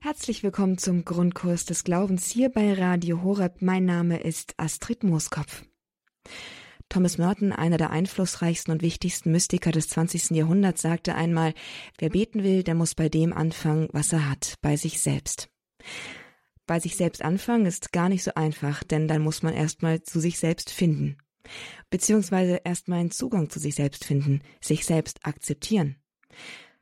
Herzlich willkommen zum Grundkurs des Glaubens hier bei Radio Horeb. Mein Name ist Astrid Mooskopf. Thomas Merton, einer der einflussreichsten und wichtigsten Mystiker des 20. Jahrhunderts, sagte einmal, wer beten will, der muss bei dem anfangen, was er hat, bei sich selbst. Bei sich selbst anfangen ist gar nicht so einfach, denn dann muss man erstmal zu sich selbst finden. Beziehungsweise erstmal einen Zugang zu sich selbst finden, sich selbst akzeptieren.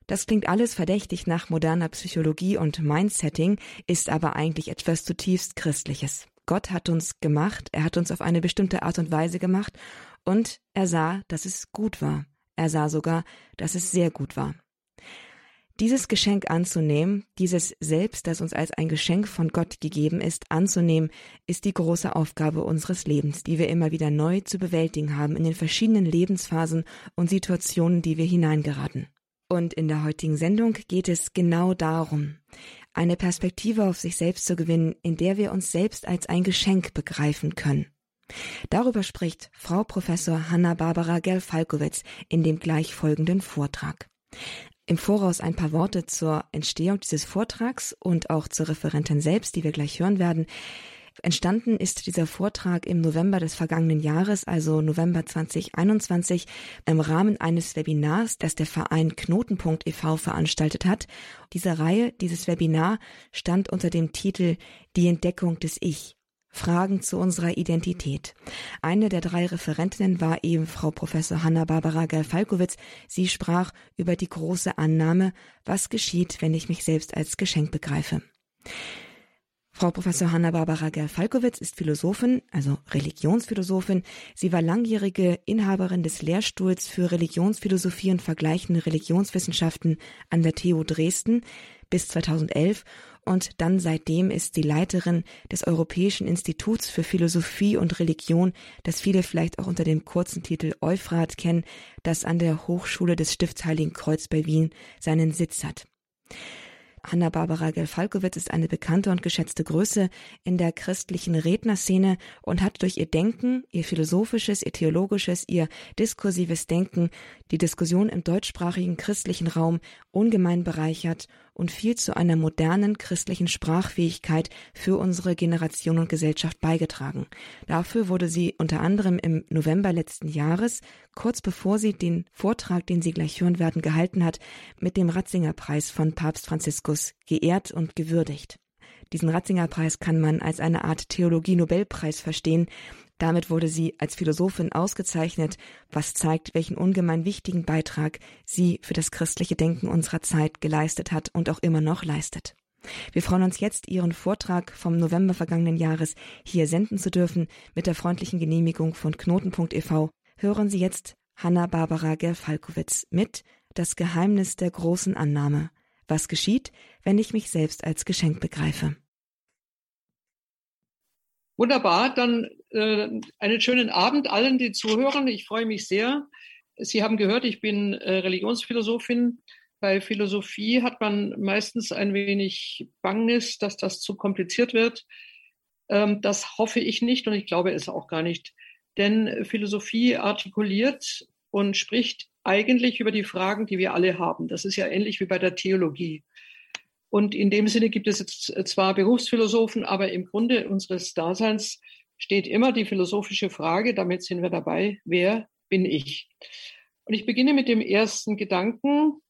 Das klingt alles verdächtig nach moderner Psychologie und Mindsetting, ist aber eigentlich etwas zutiefst Christliches. Gott hat uns gemacht, er hat uns auf eine bestimmte Art und Weise gemacht und er sah, dass es gut war. Er sah sogar, dass es sehr gut war. Dieses Geschenk anzunehmen, dieses Selbst, das uns als ein Geschenk von Gott gegeben ist, anzunehmen, ist die große Aufgabe unseres Lebens, die wir immer wieder neu zu bewältigen haben in den verschiedenen Lebensphasen und Situationen, die wir hineingeraten. Und in der heutigen Sendung geht es genau darum, eine Perspektive auf sich selbst zu gewinnen, in der wir uns selbst als ein Geschenk begreifen können. Darüber spricht Frau Professor Hanna-Barbara Gerl-Falkowitz in dem gleich folgenden Vortrag. Im Voraus ein paar Worte zur Entstehung dieses Vortrags und auch zur Referentin selbst, die wir gleich hören werden. Entstanden ist dieser Vortrag im November des vergangenen Jahres, also November 2021, im Rahmen eines Webinars, das der Verein Knotenpunkt e.V. veranstaltet hat. Diese Reihe, dieses Webinar stand unter dem Titel Die Entdeckung des Ich. Fragen zu unserer Identität. Eine der drei Referentinnen war eben Frau Professor Hanna-Barbara Gerl-Falkowitz. Sie sprach über die große Annahme, was geschieht, wenn ich mich selbst als Geschenk begreife. Frau Professor Hanna-Barbara Gerl-Falkowitz ist Philosophin, also Religionsphilosophin. Sie war langjährige Inhaberin des Lehrstuhls für Religionsphilosophie und vergleichende Religionswissenschaften an der TU Dresden bis 2011 und dann seitdem ist sie Leiterin des Europäischen Instituts für Philosophie und Religion, das viele vielleicht auch unter dem kurzen Titel Euphrat kennen, das an der Hochschule des Stifts Heiligen Kreuz bei Wien seinen Sitz hat. Hanna-Barbara Gelfalkowitz ist eine bekannte und geschätzte Größe in der christlichen Rednerszene und hat durch ihr Denken, ihr philosophisches, ihr theologisches, ihr diskursives Denken die Diskussion im deutschsprachigen christlichen Raum ungemein bereichert und viel zu einer modernen christlichen Sprachfähigkeit für unsere Generation und Gesellschaft beigetragen. Dafür wurde sie unter anderem im November letzten Jahres, kurz bevor sie den Vortrag, den Sie gleich hören werden, gehalten hat, mit dem Ratzinger-Preis von Papst Franziskus geehrt und gewürdigt. Diesen Ratzinger-Preis kann man als eine Art Theologie-Nobelpreis verstehen, damit wurde sie als Philosophin ausgezeichnet, was zeigt, welchen ungemein wichtigen Beitrag sie für das christliche Denken unserer Zeit geleistet hat und auch immer noch leistet. Wir freuen uns jetzt, Ihren Vortrag vom November vergangenen Jahres hier senden zu dürfen. Mit der freundlichen Genehmigung von Knotenpunkt e.V. hören Sie jetzt Hanna-Barbara Gerfalkowitz mit Das Geheimnis der großen Annahme. Was geschieht, wenn ich mich selbst als Geschenk begreife? Wunderbar, dann äh, einen schönen Abend allen, die zuhören. Ich freue mich sehr. Sie haben gehört, ich bin äh, Religionsphilosophin. Bei Philosophie hat man meistens ein wenig Bangnis, dass das zu kompliziert wird. Ähm, das hoffe ich nicht und ich glaube es auch gar nicht. Denn Philosophie artikuliert und spricht eigentlich über die Fragen, die wir alle haben. Das ist ja ähnlich wie bei der Theologie. Und in dem Sinne gibt es jetzt zwar Berufsphilosophen, aber im Grunde unseres Daseins steht immer die philosophische Frage, damit sind wir dabei, wer bin ich? Und ich beginne mit dem ersten Gedanken.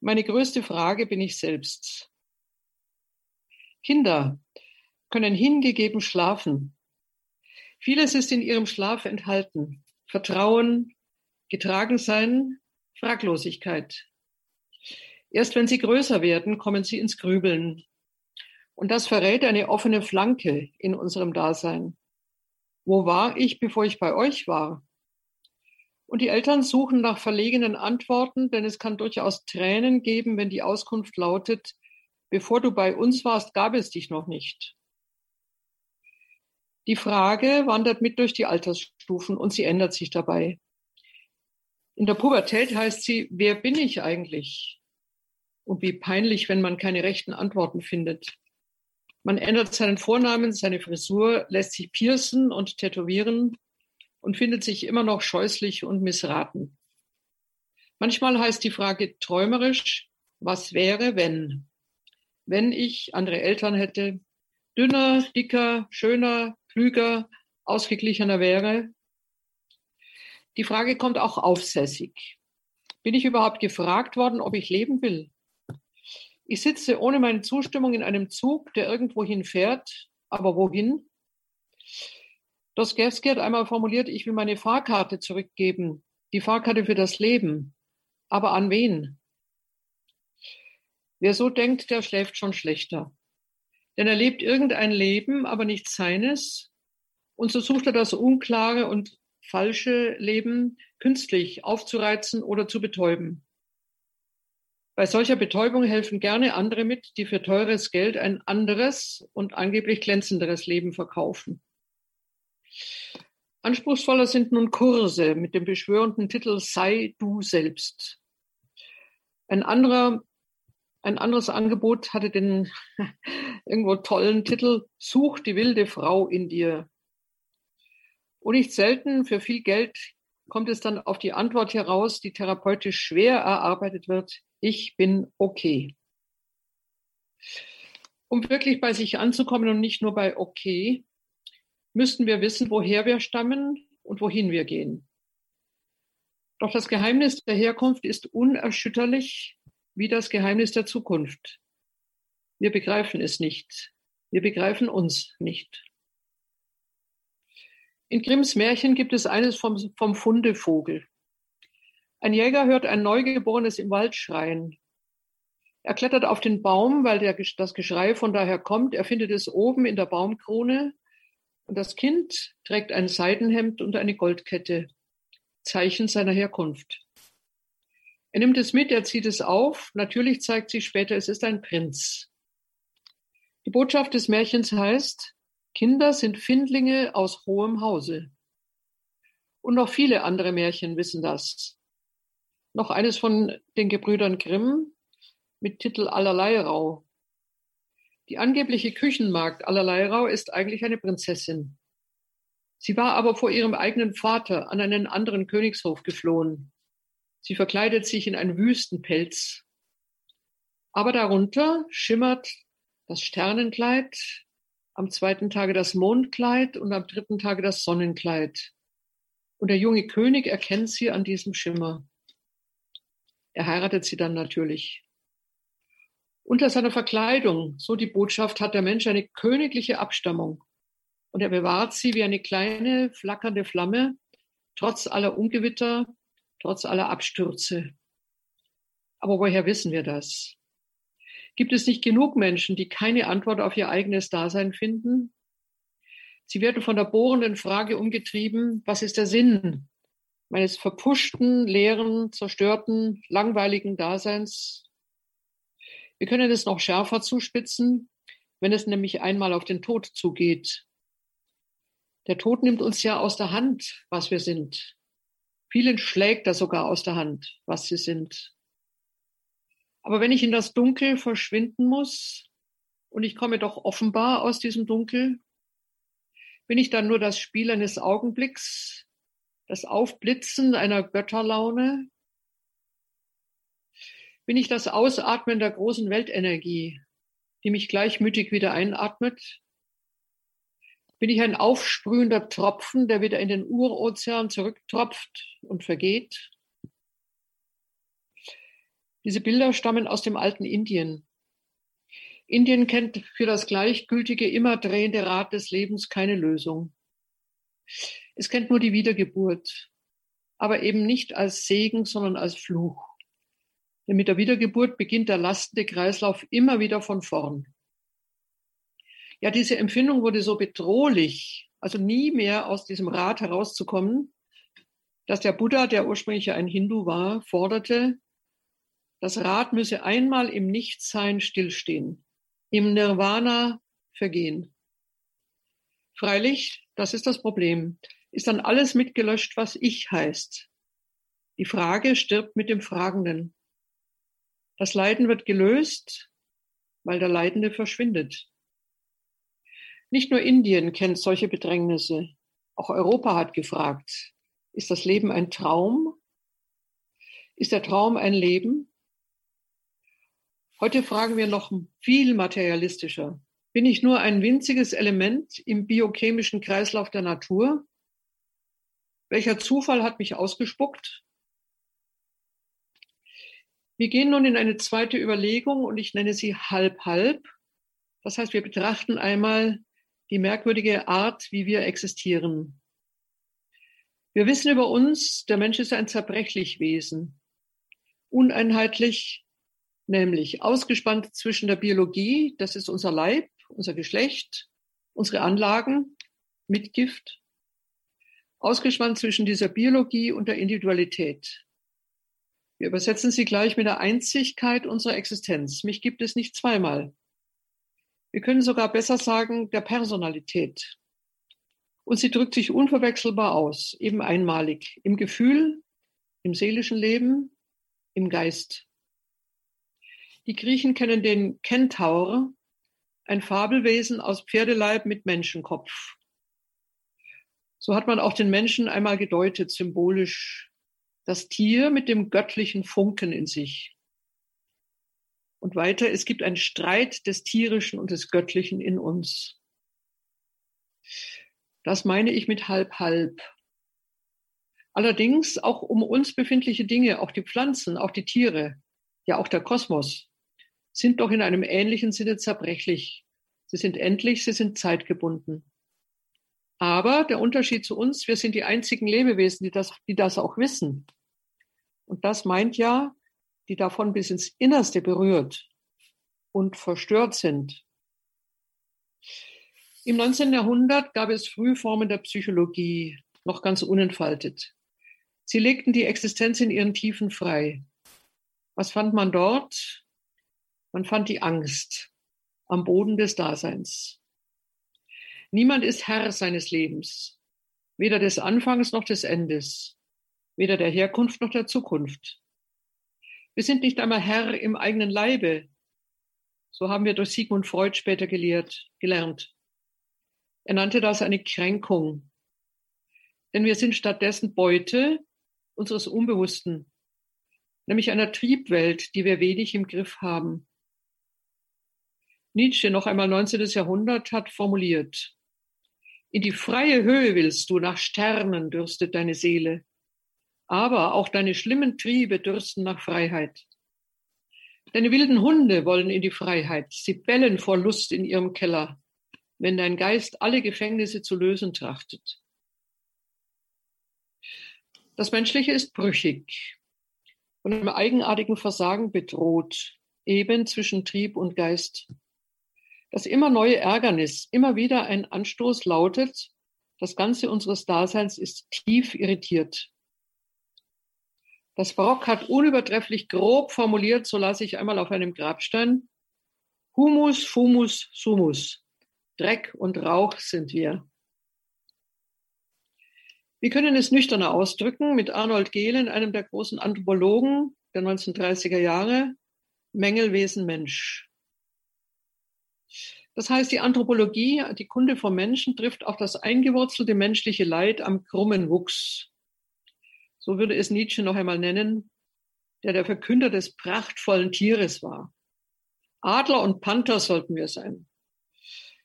Meine größte Frage bin ich selbst. Kinder können hingegeben schlafen. Vieles ist in ihrem Schlaf enthalten. Vertrauen, getragen sein, Fraglosigkeit. Erst wenn sie größer werden, kommen sie ins Grübeln. Und das verrät eine offene Flanke in unserem Dasein. Wo war ich, bevor ich bei euch war? Und die Eltern suchen nach verlegenen Antworten, denn es kann durchaus Tränen geben, wenn die Auskunft lautet, bevor du bei uns warst, gab es dich noch nicht. Die Frage wandert mit durch die Altersstufen und sie ändert sich dabei. In der Pubertät heißt sie, wer bin ich eigentlich? Und wie peinlich, wenn man keine rechten Antworten findet. Man ändert seinen Vornamen, seine Frisur, lässt sich piercen und tätowieren und findet sich immer noch scheußlich und missraten. Manchmal heißt die Frage träumerisch, was wäre, wenn? wenn ich andere Eltern hätte, dünner, dicker, schöner, klüger, ausgeglichener wäre. Die Frage kommt auch aufsässig. Bin ich überhaupt gefragt worden, ob ich leben will? Ich sitze ohne meine Zustimmung in einem Zug, der irgendwohin fährt, aber wohin? Dostoevsky hat einmal formuliert, ich will meine Fahrkarte zurückgeben, die Fahrkarte für das Leben. Aber an wen? Wer so denkt, der schläft schon schlechter. Denn er lebt irgendein Leben, aber nicht seines. Und so sucht er das unklare und falsche Leben künstlich aufzureizen oder zu betäuben. Bei solcher Betäubung helfen gerne andere mit, die für teures Geld ein anderes und angeblich glänzenderes Leben verkaufen. Anspruchsvoller sind nun Kurse mit dem beschwörenden Titel Sei du selbst. Ein anderer, ein anderes Angebot hatte den irgendwo tollen Titel Such die wilde Frau in dir. Und nicht selten für viel Geld kommt es dann auf die Antwort heraus, die therapeutisch schwer erarbeitet wird. Ich bin okay. Um wirklich bei sich anzukommen und nicht nur bei okay, müssten wir wissen, woher wir stammen und wohin wir gehen. Doch das Geheimnis der Herkunft ist unerschütterlich wie das Geheimnis der Zukunft. Wir begreifen es nicht. Wir begreifen uns nicht. In Grimms Märchen gibt es eines vom, vom Fundevogel. Ein Jäger hört ein Neugeborenes im Wald schreien. Er klettert auf den Baum, weil der, das Geschrei von daher kommt. Er findet es oben in der Baumkrone und das Kind trägt ein Seidenhemd und eine Goldkette, Zeichen seiner Herkunft. Er nimmt es mit, er zieht es auf. Natürlich zeigt sich später, es ist ein Prinz. Die Botschaft des Märchens heißt, Kinder sind Findlinge aus hohem Hause. Und noch viele andere Märchen wissen das. Noch eines von den Gebrüdern Grimm mit Titel Allerleirau. Die angebliche Küchenmagd Allerleirau ist eigentlich eine Prinzessin. Sie war aber vor ihrem eigenen Vater an einen anderen Königshof geflohen. Sie verkleidet sich in einen Wüstenpelz. Aber darunter schimmert das Sternenkleid, am zweiten Tage das Mondkleid und am dritten Tage das Sonnenkleid. Und der junge König erkennt sie an diesem Schimmer. Er heiratet sie dann natürlich. Unter seiner Verkleidung, so die Botschaft, hat der Mensch eine königliche Abstammung. Und er bewahrt sie wie eine kleine, flackernde Flamme, trotz aller Ungewitter, trotz aller Abstürze. Aber woher wissen wir das? Gibt es nicht genug Menschen, die keine Antwort auf ihr eigenes Dasein finden? Sie werden von der bohrenden Frage umgetrieben, was ist der Sinn meines verpuschten, leeren, zerstörten, langweiligen Daseins? Wir können es noch schärfer zuspitzen, wenn es nämlich einmal auf den Tod zugeht. Der Tod nimmt uns ja aus der Hand, was wir sind. Vielen schlägt er sogar aus der Hand, was sie sind. Aber wenn ich in das Dunkel verschwinden muss und ich komme doch offenbar aus diesem Dunkel, bin ich dann nur das Spiel eines Augenblicks, das Aufblitzen einer Götterlaune, bin ich das Ausatmen der großen Weltenergie, die mich gleichmütig wieder einatmet? Bin ich ein aufsprühender Tropfen, der wieder in den Urozean zurücktropft und vergeht? Diese Bilder stammen aus dem alten Indien. Indien kennt für das gleichgültige, immer drehende Rad des Lebens keine Lösung. Es kennt nur die Wiedergeburt, aber eben nicht als Segen, sondern als Fluch. Denn mit der Wiedergeburt beginnt der lastende Kreislauf immer wieder von vorn. Ja, diese Empfindung wurde so bedrohlich, also nie mehr aus diesem Rad herauszukommen, dass der Buddha, der ursprünglich ein Hindu war, forderte, das Rad müsse einmal im Nichtsein stillstehen, im Nirvana vergehen. Freilich, das ist das Problem, ist dann alles mitgelöscht, was ich heißt. Die Frage stirbt mit dem Fragenden. Das Leiden wird gelöst, weil der Leidende verschwindet. Nicht nur Indien kennt solche Bedrängnisse. Auch Europa hat gefragt, ist das Leben ein Traum? Ist der Traum ein Leben? Heute fragen wir noch viel materialistischer. Bin ich nur ein winziges Element im biochemischen Kreislauf der Natur? Welcher Zufall hat mich ausgespuckt? Wir gehen nun in eine zweite Überlegung und ich nenne sie halb-halb. Das heißt, wir betrachten einmal die merkwürdige Art, wie wir existieren. Wir wissen über uns, der Mensch ist ein zerbrechlich Wesen, uneinheitlich, nämlich ausgespannt zwischen der Biologie, das ist unser Leib, unser Geschlecht, unsere Anlagen, Mitgift, ausgespannt zwischen dieser Biologie und der Individualität. Wir übersetzen sie gleich mit der Einzigkeit unserer Existenz. Mich gibt es nicht zweimal. Wir können sogar besser sagen, der Personalität. Und sie drückt sich unverwechselbar aus, eben einmalig, im Gefühl, im seelischen Leben, im Geist. Die Griechen kennen den Kentaur, ein Fabelwesen aus Pferdeleib mit Menschenkopf. So hat man auch den Menschen einmal gedeutet, symbolisch. Das Tier mit dem göttlichen Funken in sich. Und weiter, es gibt einen Streit des Tierischen und des Göttlichen in uns. Das meine ich mit halb halb. Allerdings auch um uns befindliche Dinge, auch die Pflanzen, auch die Tiere, ja auch der Kosmos, sind doch in einem ähnlichen Sinne zerbrechlich. Sie sind endlich, sie sind zeitgebunden. Aber der Unterschied zu uns, wir sind die einzigen Lebewesen, die das, die das auch wissen. Und das meint ja, die davon bis ins Innerste berührt und verstört sind. Im 19. Jahrhundert gab es Frühformen der Psychologie, noch ganz unentfaltet. Sie legten die Existenz in ihren Tiefen frei. Was fand man dort? Man fand die Angst am Boden des Daseins. Niemand ist Herr seines Lebens, weder des Anfangs noch des Endes, weder der Herkunft noch der Zukunft. Wir sind nicht einmal Herr im eigenen Leibe. So haben wir durch Sigmund Freud später gelehrt, gelernt. Er nannte das eine Kränkung. Denn wir sind stattdessen Beute unseres Unbewussten, nämlich einer Triebwelt, die wir wenig im Griff haben. Nietzsche, noch einmal 19. Jahrhundert, hat formuliert, in die freie Höhe willst du, nach Sternen dürstet deine Seele. Aber auch deine schlimmen Triebe dürsten nach Freiheit. Deine wilden Hunde wollen in die Freiheit. Sie bellen vor Lust in ihrem Keller, wenn dein Geist alle Gefängnisse zu lösen trachtet. Das Menschliche ist brüchig, von einem eigenartigen Versagen bedroht, eben zwischen Trieb und Geist. Das immer neue Ärgernis, immer wieder ein Anstoß lautet, das Ganze unseres Daseins ist tief irritiert. Das Barock hat unübertrefflich grob formuliert, so lasse ich einmal auf einem Grabstein, Humus, Fumus, Sumus. Dreck und Rauch sind wir. Wir können es nüchterner ausdrücken mit Arnold Gehlen, einem der großen Anthropologen der 1930er Jahre, Mängelwesen Mensch. Das heißt, die Anthropologie, die Kunde vom Menschen, trifft auf das eingewurzelte menschliche Leid am krummen Wuchs. So würde es Nietzsche noch einmal nennen, der der Verkünder des prachtvollen Tieres war. Adler und Panther sollten wir sein.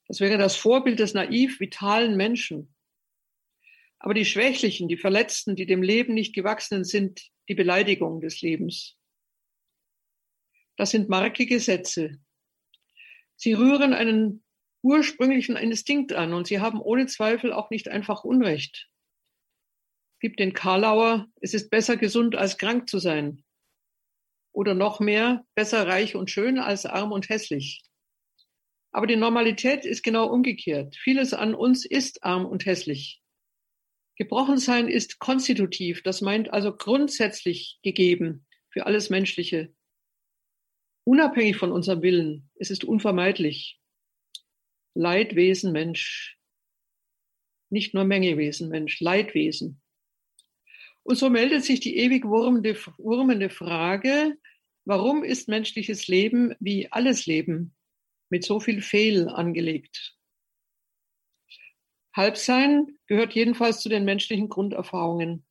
Das wäre das Vorbild des naiv vitalen Menschen. Aber die Schwächlichen, die Verletzten, die dem Leben nicht gewachsenen sind, die Beleidigung des Lebens. Das sind markige Sätze, Sie rühren einen ursprünglichen Instinkt an und Sie haben ohne Zweifel auch nicht einfach Unrecht. Gibt den Karlauer, es ist besser gesund als krank zu sein. Oder noch mehr, besser reich und schön als arm und hässlich. Aber die Normalität ist genau umgekehrt. Vieles an uns ist arm und hässlich. Gebrochensein ist konstitutiv, das meint also grundsätzlich gegeben für alles Menschliche unabhängig von unserem Willen. Es ist unvermeidlich. Leidwesen Mensch. Nicht nur Mengewesen Mensch, Leidwesen. Und so meldet sich die ewig wurmende, wurmende Frage, warum ist menschliches Leben wie alles Leben mit so viel Fehl angelegt? Halbsein gehört jedenfalls zu den menschlichen Grunderfahrungen.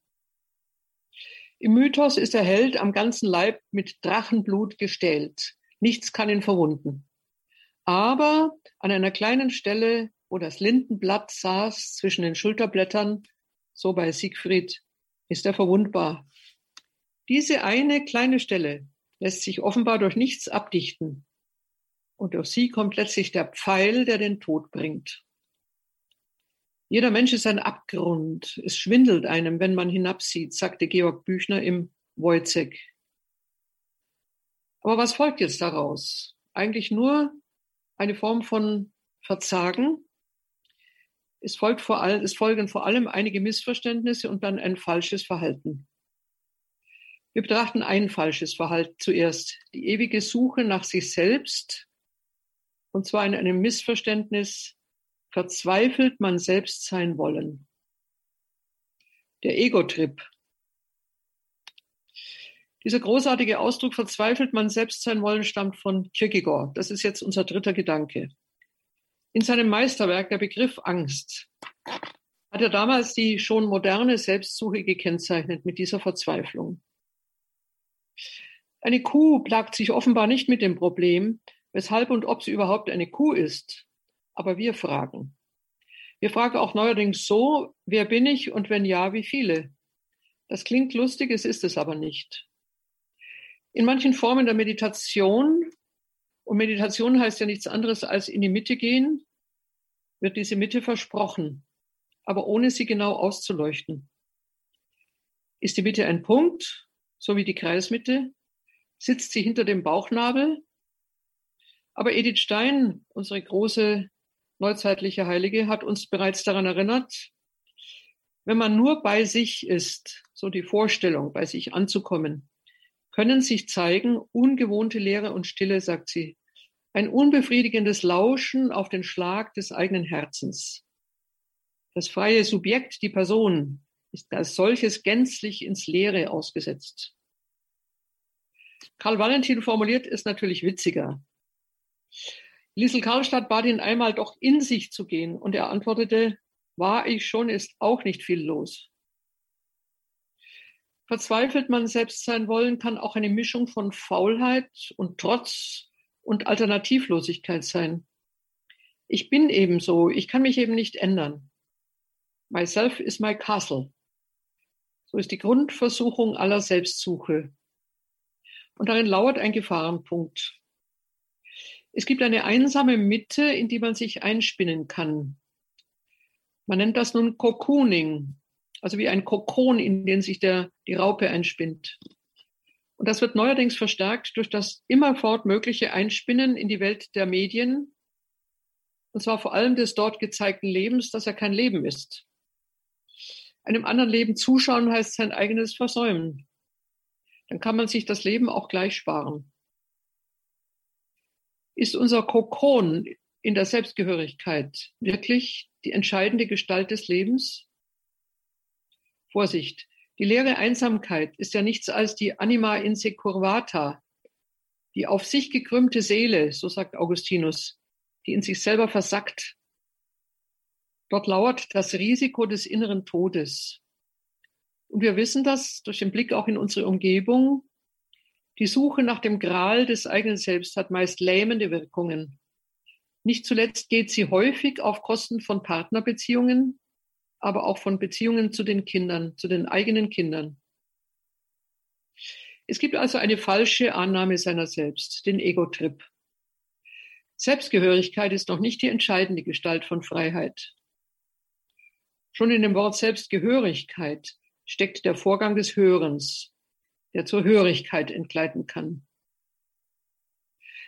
Im Mythos ist der Held am ganzen Leib mit Drachenblut gestählt. Nichts kann ihn verwunden. Aber an einer kleinen Stelle, wo das Lindenblatt saß zwischen den Schulterblättern, so bei Siegfried, ist er verwundbar. Diese eine kleine Stelle lässt sich offenbar durch nichts abdichten. Und durch sie kommt letztlich der Pfeil, der den Tod bringt. Jeder Mensch ist ein Abgrund. Es schwindelt einem, wenn man hinabsieht, sagte Georg Büchner im Wojcek. Aber was folgt jetzt daraus? Eigentlich nur eine Form von Verzagen. Es, folgt vor allem, es folgen vor allem einige Missverständnisse und dann ein falsches Verhalten. Wir betrachten ein falsches Verhalten zuerst, die ewige Suche nach sich selbst, und zwar in einem Missverständnis, verzweifelt man selbst sein wollen. Der Ego-Trip. Dieser großartige Ausdruck verzweifelt man selbst sein wollen stammt von Kierkegaard. Das ist jetzt unser dritter Gedanke. In seinem Meisterwerk, der Begriff Angst, hat er damals die schon moderne Selbstsuche gekennzeichnet mit dieser Verzweiflung. Eine Kuh plagt sich offenbar nicht mit dem Problem, weshalb und ob sie überhaupt eine Kuh ist. Aber wir fragen. Wir fragen auch neuerdings so, wer bin ich und wenn ja, wie viele? Das klingt lustig, es ist es aber nicht. In manchen Formen der Meditation, und Meditation heißt ja nichts anderes als in die Mitte gehen, wird diese Mitte versprochen, aber ohne sie genau auszuleuchten. Ist die Mitte ein Punkt, so wie die Kreismitte? Sitzt sie hinter dem Bauchnabel? Aber Edith Stein, unsere große neuzeitliche Heilige, hat uns bereits daran erinnert, wenn man nur bei sich ist, so die Vorstellung, bei sich anzukommen, können sich zeigen ungewohnte Leere und Stille, sagt sie, ein unbefriedigendes Lauschen auf den Schlag des eigenen Herzens. Das freie Subjekt, die Person, ist als solches gänzlich ins Leere ausgesetzt. Karl Valentin formuliert es natürlich witziger. Liesel Karlstadt bat ihn einmal doch in sich zu gehen und er antwortete, war ich schon, ist auch nicht viel los. Verzweifelt man selbst sein wollen, kann auch eine Mischung von Faulheit und Trotz und Alternativlosigkeit sein. Ich bin eben so, ich kann mich eben nicht ändern. Myself is my castle. So ist die Grundversuchung aller Selbstsuche. Und darin lauert ein Gefahrenpunkt. Es gibt eine einsame Mitte, in die man sich einspinnen kann. Man nennt das nun Cocooning, also wie ein Kokon, in den sich der, die Raupe einspinnt. Und das wird neuerdings verstärkt durch das immerfort mögliche Einspinnen in die Welt der Medien, und zwar vor allem des dort gezeigten Lebens, das ja kein Leben ist. Einem anderen Leben zuschauen heißt sein eigenes versäumen. Dann kann man sich das Leben auch gleich sparen. Ist unser Kokon in der Selbstgehörigkeit wirklich die entscheidende Gestalt des Lebens? Vorsicht, die leere Einsamkeit ist ja nichts als die Anima insecurvata, die auf sich gekrümmte Seele, so sagt Augustinus, die in sich selber versackt. Dort lauert das Risiko des inneren Todes. Und wir wissen das durch den Blick auch in unsere Umgebung. Die Suche nach dem Gral des eigenen Selbst hat meist lähmende Wirkungen. Nicht zuletzt geht sie häufig auf Kosten von Partnerbeziehungen, aber auch von Beziehungen zu den Kindern, zu den eigenen Kindern. Es gibt also eine falsche Annahme seiner selbst, den Ego-Trip. Selbstgehörigkeit ist noch nicht die entscheidende Gestalt von Freiheit. Schon in dem Wort Selbstgehörigkeit steckt der Vorgang des Hörens, der zur Hörigkeit entgleiten kann.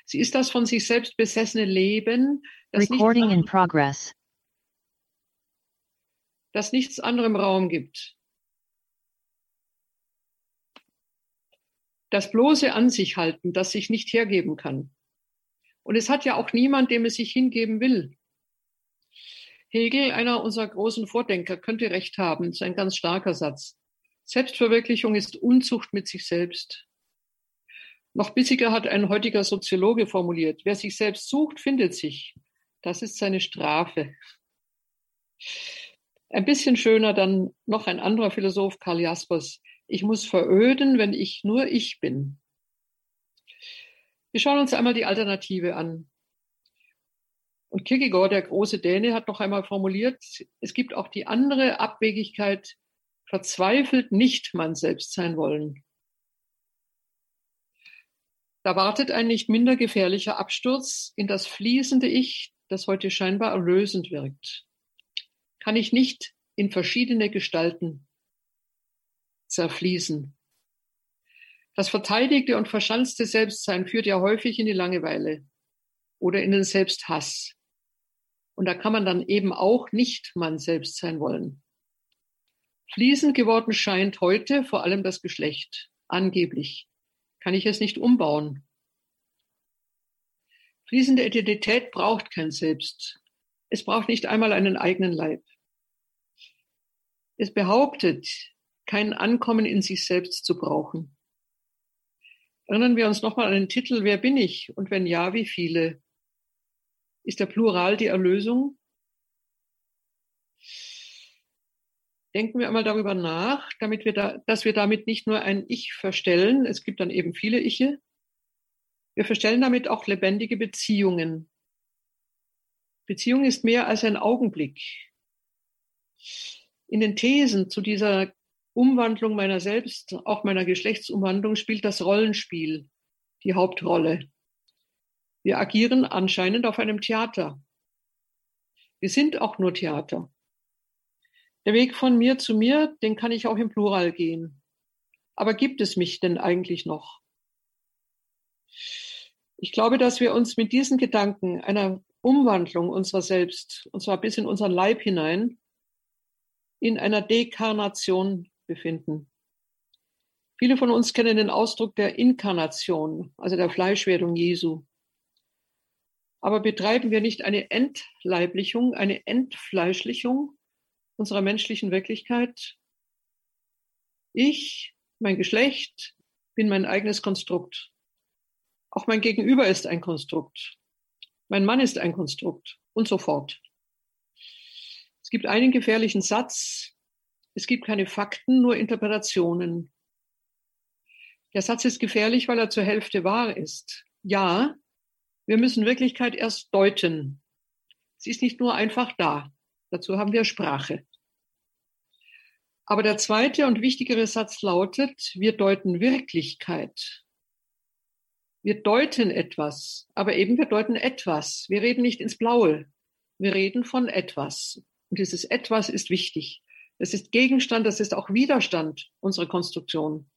Sie ist das von sich selbst besessene Leben, das, Recording in nichts, progress. das nichts anderem Raum gibt. Das bloße An sich halten, das sich nicht hergeben kann. Und es hat ja auch niemand, dem es sich hingeben will. Hegel, einer unserer großen Vordenker, könnte recht haben. Das ist ein ganz starker Satz. Selbstverwirklichung ist Unzucht mit sich selbst. Noch bissiger hat ein heutiger Soziologe formuliert, wer sich selbst sucht, findet sich. Das ist seine Strafe. Ein bisschen schöner dann noch ein anderer Philosoph, Karl Jaspers. Ich muss veröden, wenn ich nur ich bin. Wir schauen uns einmal die Alternative an. Und Kierkegaard, der große Däne, hat noch einmal formuliert, es gibt auch die andere Abwegigkeit, verzweifelt nicht man selbst sein wollen. Da wartet ein nicht minder gefährlicher Absturz in das fließende Ich, das heute scheinbar erlösend wirkt. Kann ich nicht in verschiedene Gestalten zerfließen. Das verteidigte und verschanzte Selbstsein führt ja häufig in die Langeweile oder in den Selbsthass. Und da kann man dann eben auch nicht man selbst sein wollen. Fließend geworden scheint heute vor allem das Geschlecht, angeblich kann ich es nicht umbauen. Fließende Identität braucht kein Selbst. Es braucht nicht einmal einen eigenen Leib. Es behauptet, kein Ankommen in sich selbst zu brauchen. Erinnern wir uns nochmal an den Titel Wer bin ich? Und wenn ja, wie viele? Ist der Plural die Erlösung? Denken wir einmal darüber nach, damit wir da, dass wir damit nicht nur ein Ich verstellen, es gibt dann eben viele Iche, wir verstellen damit auch lebendige Beziehungen. Beziehung ist mehr als ein Augenblick. In den Thesen zu dieser Umwandlung meiner selbst, auch meiner Geschlechtsumwandlung, spielt das Rollenspiel die Hauptrolle. Wir agieren anscheinend auf einem Theater. Wir sind auch nur Theater. Der Weg von mir zu mir, den kann ich auch im Plural gehen. Aber gibt es mich denn eigentlich noch? Ich glaube, dass wir uns mit diesen Gedanken einer Umwandlung unserer selbst, und zwar bis in unseren Leib hinein, in einer Dekarnation befinden. Viele von uns kennen den Ausdruck der Inkarnation, also der Fleischwerdung Jesu. Aber betreiben wir nicht eine Entleiblichung, eine Entfleischlichung unserer menschlichen Wirklichkeit. Ich, mein Geschlecht, bin mein eigenes Konstrukt. Auch mein Gegenüber ist ein Konstrukt. Mein Mann ist ein Konstrukt und so fort. Es gibt einen gefährlichen Satz. Es gibt keine Fakten, nur Interpretationen. Der Satz ist gefährlich, weil er zur Hälfte wahr ist. Ja, wir müssen Wirklichkeit erst deuten. Sie ist nicht nur einfach da. Dazu haben wir Sprache. Aber der zweite und wichtigere Satz lautet, wir deuten Wirklichkeit. Wir deuten etwas, aber eben wir deuten etwas. Wir reden nicht ins Blaue. Wir reden von etwas. Und dieses etwas ist wichtig. Das ist Gegenstand, das ist auch Widerstand unserer Konstruktion.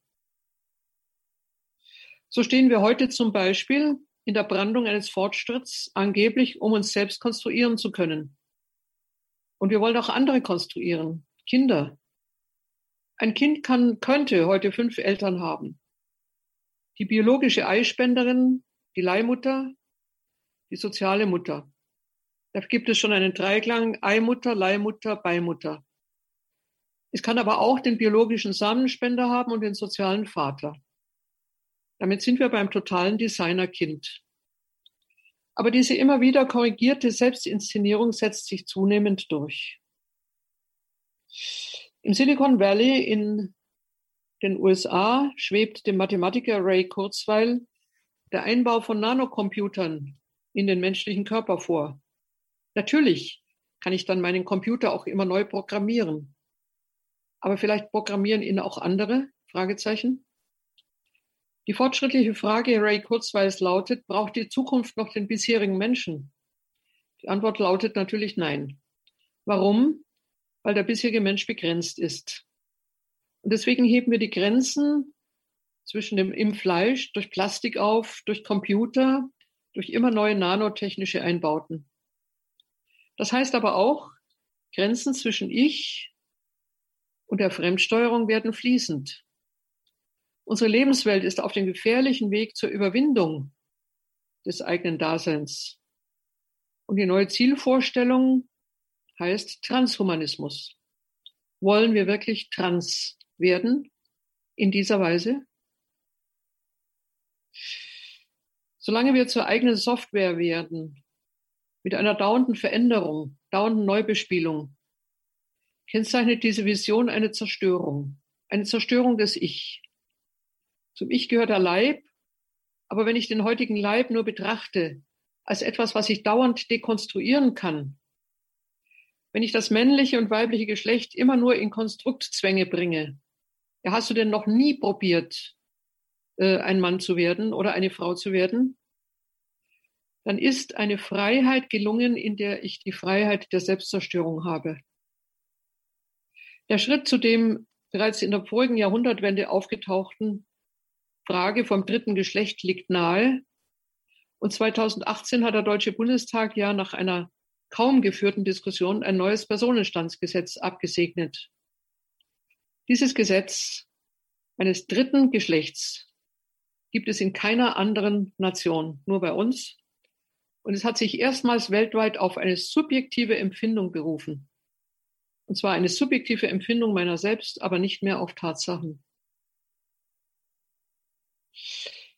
So stehen wir heute zum Beispiel in der Brandung eines Fortschritts, angeblich um uns selbst konstruieren zu können. Und wir wollen auch andere konstruieren, Kinder. Ein Kind kann, könnte heute fünf Eltern haben. Die biologische Eispenderin, die Leihmutter, die soziale Mutter. Da gibt es schon einen Dreiklang Eimutter, Leihmutter, Beimutter. Es kann aber auch den biologischen Samenspender haben und den sozialen Vater. Damit sind wir beim totalen Designerkind. Aber diese immer wieder korrigierte Selbstinszenierung setzt sich zunehmend durch. Im Silicon Valley in den USA schwebt dem Mathematiker Ray Kurzweil der Einbau von Nanocomputern in den menschlichen Körper vor. Natürlich kann ich dann meinen Computer auch immer neu programmieren. Aber vielleicht programmieren ihn auch andere? Fragezeichen. Die fortschrittliche Frage Ray Kurzweils lautet, braucht die Zukunft noch den bisherigen Menschen? Die Antwort lautet natürlich nein. Warum? Weil der bisherige Mensch begrenzt ist. Und deswegen heben wir die Grenzen zwischen dem im Fleisch durch Plastik auf, durch Computer, durch immer neue nanotechnische Einbauten. Das heißt aber auch, Grenzen zwischen Ich und der Fremdsteuerung werden fließend. Unsere Lebenswelt ist auf dem gefährlichen Weg zur Überwindung des eigenen Daseins. Und die neue Zielvorstellung heißt Transhumanismus. Wollen wir wirklich trans werden in dieser Weise? Solange wir zur eigenen Software werden, mit einer dauernden Veränderung, dauernden Neubespielung, kennzeichnet diese Vision eine Zerstörung, eine Zerstörung des Ich. Zum Ich gehört der Leib Aber wenn ich den heutigen Leib nur betrachte als etwas, was ich dauernd dekonstruieren kann, wenn ich das männliche und weibliche Geschlecht immer nur in Konstruktzwänge bringe, ja, hast du denn noch nie probiert, äh, ein Mann zu werden oder eine Frau zu werden? Dann ist eine Freiheit gelungen, in der ich die Freiheit der Selbstzerstörung habe. Der Schritt zu dem bereits in der vorigen Jahrhundertwende aufgetauchten Frage vom dritten Geschlecht liegt nahe. Und 2018 hat der Deutsche Bundestag ja nach einer kaum geführten Diskussion ein neues Personenstandsgesetz abgesegnet. Dieses Gesetz eines dritten Geschlechts gibt es in keiner anderen Nation, nur bei uns. Und es hat sich erstmals weltweit auf eine subjektive Empfindung berufen. Und zwar eine subjektive Empfindung meiner selbst, aber nicht mehr auf Tatsachen.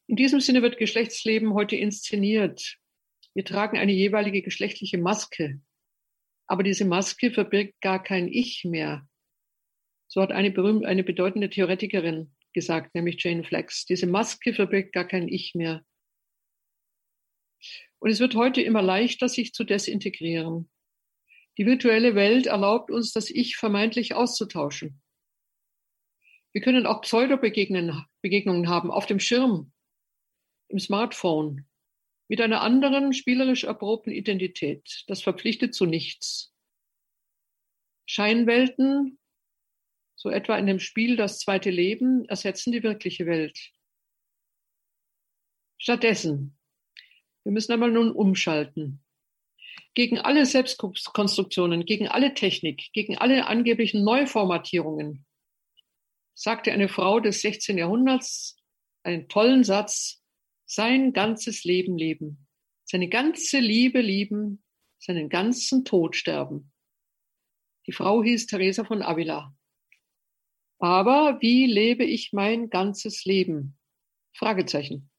In diesem Sinne wird Geschlechtsleben heute inszeniert. Wir tragen eine jeweilige geschlechtliche Maske. Aber diese Maske verbirgt gar kein Ich mehr. So hat eine berühmte, eine bedeutende Theoretikerin gesagt, nämlich Jane Flex. Diese Maske verbirgt gar kein Ich mehr. Und es wird heute immer leichter, sich zu desintegrieren. Die virtuelle Welt erlaubt uns, das Ich vermeintlich auszutauschen. Wir können auch Pseudo-Begegnungen haben auf dem Schirm, im Smartphone, mit einer anderen spielerisch erprobten Identität. Das verpflichtet zu nichts. Scheinwelten, so etwa in dem Spiel Das zweite Leben, ersetzen die wirkliche Welt. Stattdessen, wir müssen einmal nun umschalten. Gegen alle Selbstkonstruktionen, gegen alle Technik, gegen alle angeblichen Neuformatierungen, sagte eine Frau des 16. Jahrhunderts einen tollen Satz, sein ganzes Leben leben, seine ganze Liebe lieben, seinen ganzen Tod sterben. Die Frau hieß Teresa von Avila. Aber wie lebe ich mein ganzes Leben? Fragezeichen.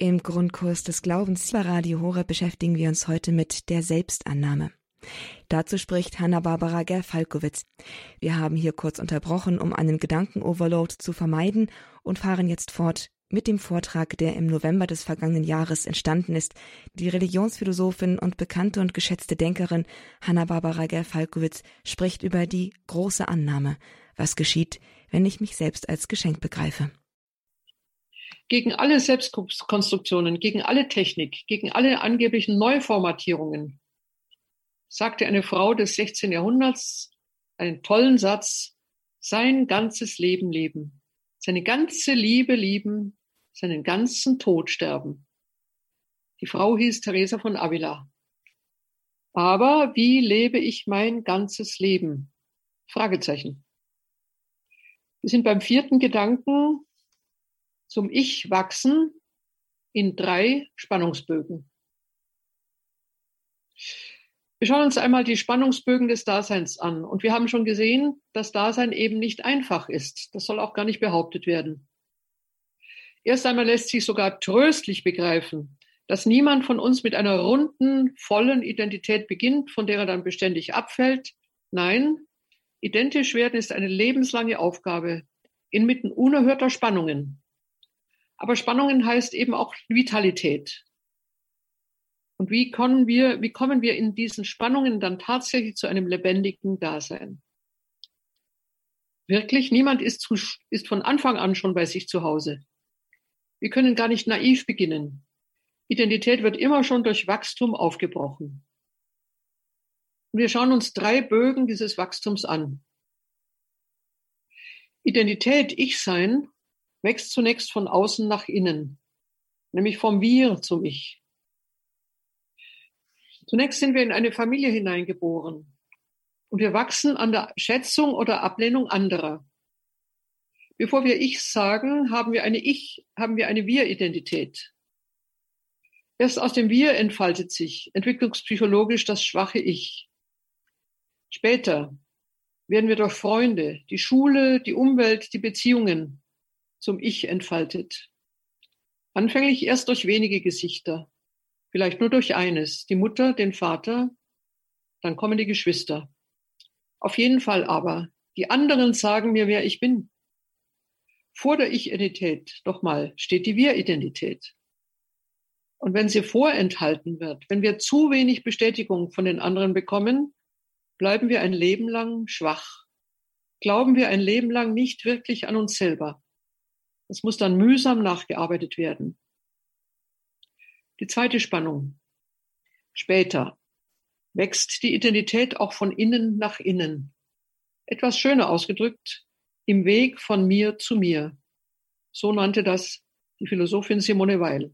Im Grundkurs des Glaubens bei Radio Horeb beschäftigen wir uns heute mit der Selbstannahme. Dazu spricht Hanna-Barbara Gerfalkowitz. Wir haben hier kurz unterbrochen, um einen Gedankenoverload zu vermeiden und fahren jetzt fort mit dem Vortrag, der im November des vergangenen Jahres entstanden ist. Die Religionsphilosophin und bekannte und geschätzte Denkerin Hanna-Barbara Gerfalkowitz spricht über die große Annahme. Was geschieht, wenn ich mich selbst als Geschenk begreife? Gegen alle Selbstkonstruktionen, gegen alle Technik, gegen alle angeblichen Neuformatierungen, sagte eine Frau des 16. Jahrhunderts einen tollen Satz, sein ganzes Leben leben, seine ganze Liebe lieben, seinen ganzen Tod sterben. Die Frau hieß Teresa von Avila. Aber wie lebe ich mein ganzes Leben? Fragezeichen. Wir sind beim vierten Gedanken, zum Ich wachsen in drei Spannungsbögen. Wir schauen uns einmal die Spannungsbögen des Daseins an. Und wir haben schon gesehen, dass Dasein eben nicht einfach ist. Das soll auch gar nicht behauptet werden. Erst einmal lässt sich sogar tröstlich begreifen, dass niemand von uns mit einer runden, vollen Identität beginnt, von der er dann beständig abfällt. Nein, identisch werden ist eine lebenslange Aufgabe inmitten unerhörter Spannungen. Aber Spannungen heißt eben auch Vitalität. Und wie kommen wir, wie kommen wir in diesen Spannungen dann tatsächlich zu einem lebendigen Dasein? Wirklich, niemand ist, zu, ist von Anfang an schon bei sich zu Hause. Wir können gar nicht naiv beginnen. Identität wird immer schon durch Wachstum aufgebrochen. Wir schauen uns drei Bögen dieses Wachstums an. Identität, Ich-Sein, wächst zunächst von außen nach innen, nämlich vom Wir zum Ich. Zunächst sind wir in eine Familie hineingeboren und wir wachsen an der Schätzung oder Ablehnung anderer. Bevor wir Ich sagen, haben wir eine Ich, haben wir eine Wir-Identität. Erst aus dem Wir entfaltet sich entwicklungspsychologisch das schwache Ich. Später werden wir durch Freunde, die Schule, die Umwelt, die Beziehungen zum Ich entfaltet. Anfänglich erst durch wenige Gesichter, vielleicht nur durch eines, die Mutter, den Vater, dann kommen die Geschwister. Auf jeden Fall aber, die anderen sagen mir, wer ich bin. Vor der Ich-Identität, doch mal, steht die Wir-Identität. Und wenn sie vorenthalten wird, wenn wir zu wenig Bestätigung von den anderen bekommen, bleiben wir ein Leben lang schwach. Glauben wir ein Leben lang nicht wirklich an uns selber. Es muss dann mühsam nachgearbeitet werden. Die zweite Spannung. Später wächst die Identität auch von innen nach innen. Etwas schöner ausgedrückt, im Weg von mir zu mir. So nannte das die Philosophin Simone Weil.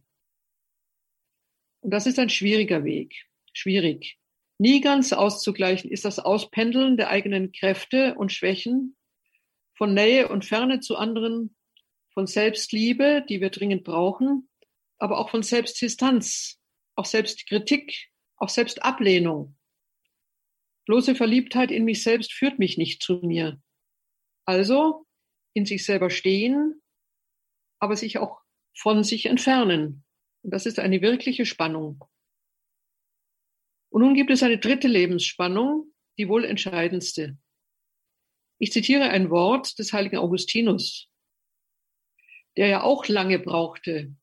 Und das ist ein schwieriger Weg. Schwierig. Nie ganz auszugleichen ist das Auspendeln der eigenen Kräfte und Schwächen, von Nähe und Ferne zu anderen, von Selbstliebe, die wir dringend brauchen, aber auch von Selbstdistanz, auch Selbstkritik, auch Selbstablehnung. Bloße Verliebtheit in mich selbst führt mich nicht zu mir. Also in sich selber stehen, aber sich auch von sich entfernen. Und das ist eine wirkliche Spannung. Und nun gibt es eine dritte Lebensspannung, die wohl entscheidendste. Ich zitiere ein Wort des heiligen Augustinus, der ja auch lange brauchte,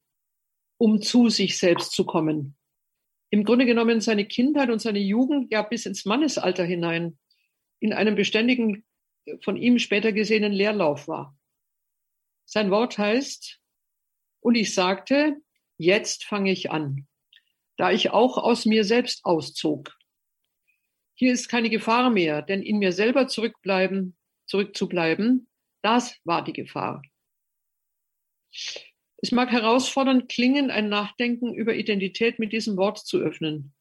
um zu sich selbst zu kommen. Im Grunde genommen seine Kindheit und seine Jugend ja bis ins Mannesalter hinein in einem beständigen, von ihm später gesehenen Leerlauf war. Sein Wort heißt, und ich sagte, jetzt fange ich an da ich auch aus mir selbst auszog. Hier ist keine Gefahr mehr, denn in mir selber zurückbleiben, zurückzubleiben, das war die Gefahr. Es mag herausfordernd klingen, ein Nachdenken über Identität mit diesem Wort zu öffnen.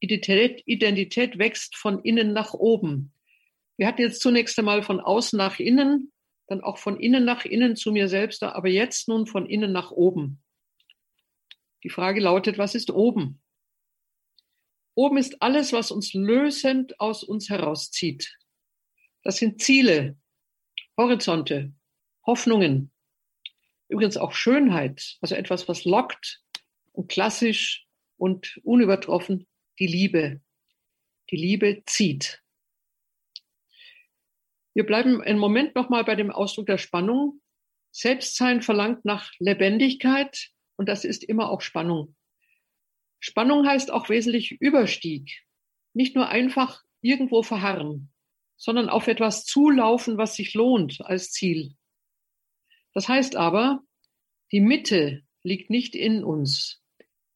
Identität, Identität wächst von innen nach oben. Wir hatten jetzt zunächst einmal von außen nach innen, dann auch von innen nach innen zu mir selbst, aber jetzt nun von innen nach oben. Die Frage lautet, was ist oben? Oben ist alles, was uns lösend aus uns herauszieht. Das sind Ziele, Horizonte, Hoffnungen, übrigens auch Schönheit, also etwas, was lockt und klassisch und unübertroffen, die Liebe. Die Liebe zieht. Wir bleiben einen Moment nochmal bei dem Ausdruck der Spannung. Selbstsein verlangt nach Lebendigkeit, und das ist immer auch Spannung. Spannung heißt auch wesentlich Überstieg. Nicht nur einfach irgendwo verharren, sondern auf etwas zulaufen, was sich lohnt als Ziel. Das heißt aber, die Mitte liegt nicht in uns,